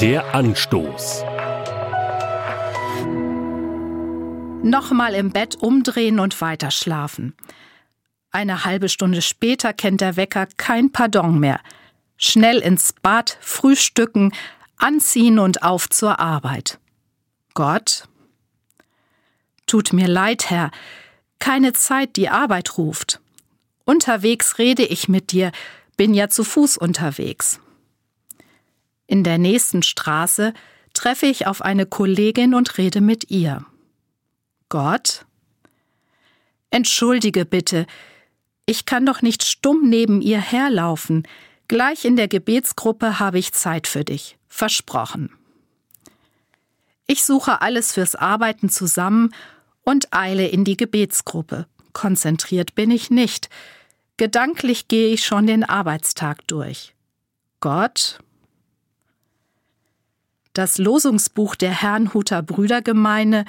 Der Anstoß. Nochmal im Bett umdrehen und weiterschlafen. Eine halbe Stunde später kennt der Wecker kein Pardon mehr. Schnell ins Bad, frühstücken, anziehen und auf zur Arbeit. Gott? Tut mir leid, Herr, keine Zeit, die Arbeit ruft. Unterwegs rede ich mit dir, bin ja zu Fuß unterwegs. In der nächsten Straße treffe ich auf eine Kollegin und rede mit ihr. Gott? Entschuldige bitte, ich kann doch nicht stumm neben ihr herlaufen. Gleich in der Gebetsgruppe habe ich Zeit für dich. Versprochen. Ich suche alles fürs Arbeiten zusammen und eile in die Gebetsgruppe. Konzentriert bin ich nicht. Gedanklich gehe ich schon den Arbeitstag durch. Gott? Das Losungsbuch der Herrnhuter Brüdergemeine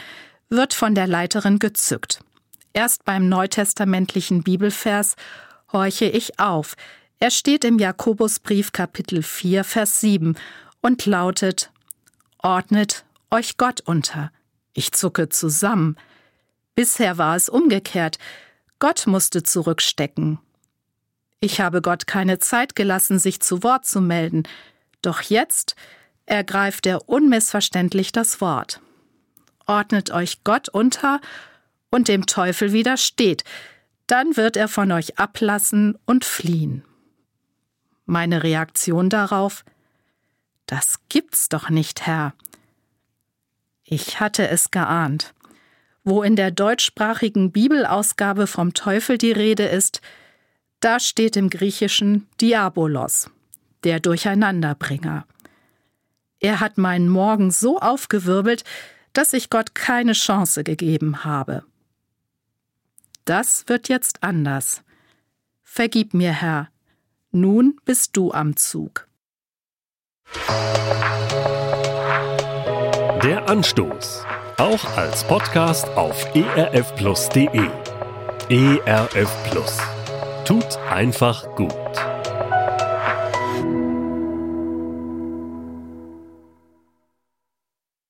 wird von der Leiterin gezückt. Erst beim neutestamentlichen Bibelvers horche ich auf. Er steht im Jakobusbrief Kapitel 4, Vers 7 und lautet: Ordnet euch Gott unter. Ich zucke zusammen. Bisher war es umgekehrt. Gott musste zurückstecken. Ich habe Gott keine Zeit gelassen, sich zu Wort zu melden. Doch jetzt ergreift er unmissverständlich das Wort. Ordnet euch Gott unter und dem Teufel widersteht, dann wird er von euch ablassen und fliehen. Meine Reaktion darauf Das gibt's doch nicht, Herr. Ich hatte es geahnt. Wo in der deutschsprachigen Bibelausgabe vom Teufel die Rede ist, da steht im Griechischen Diabolos, der Durcheinanderbringer. Er hat meinen Morgen so aufgewirbelt, dass ich Gott keine Chance gegeben habe. Das wird jetzt anders. Vergib mir, Herr, nun bist du am Zug. Der Anstoß, auch als Podcast auf erfplus.de. ERF Plus. Tut einfach gut.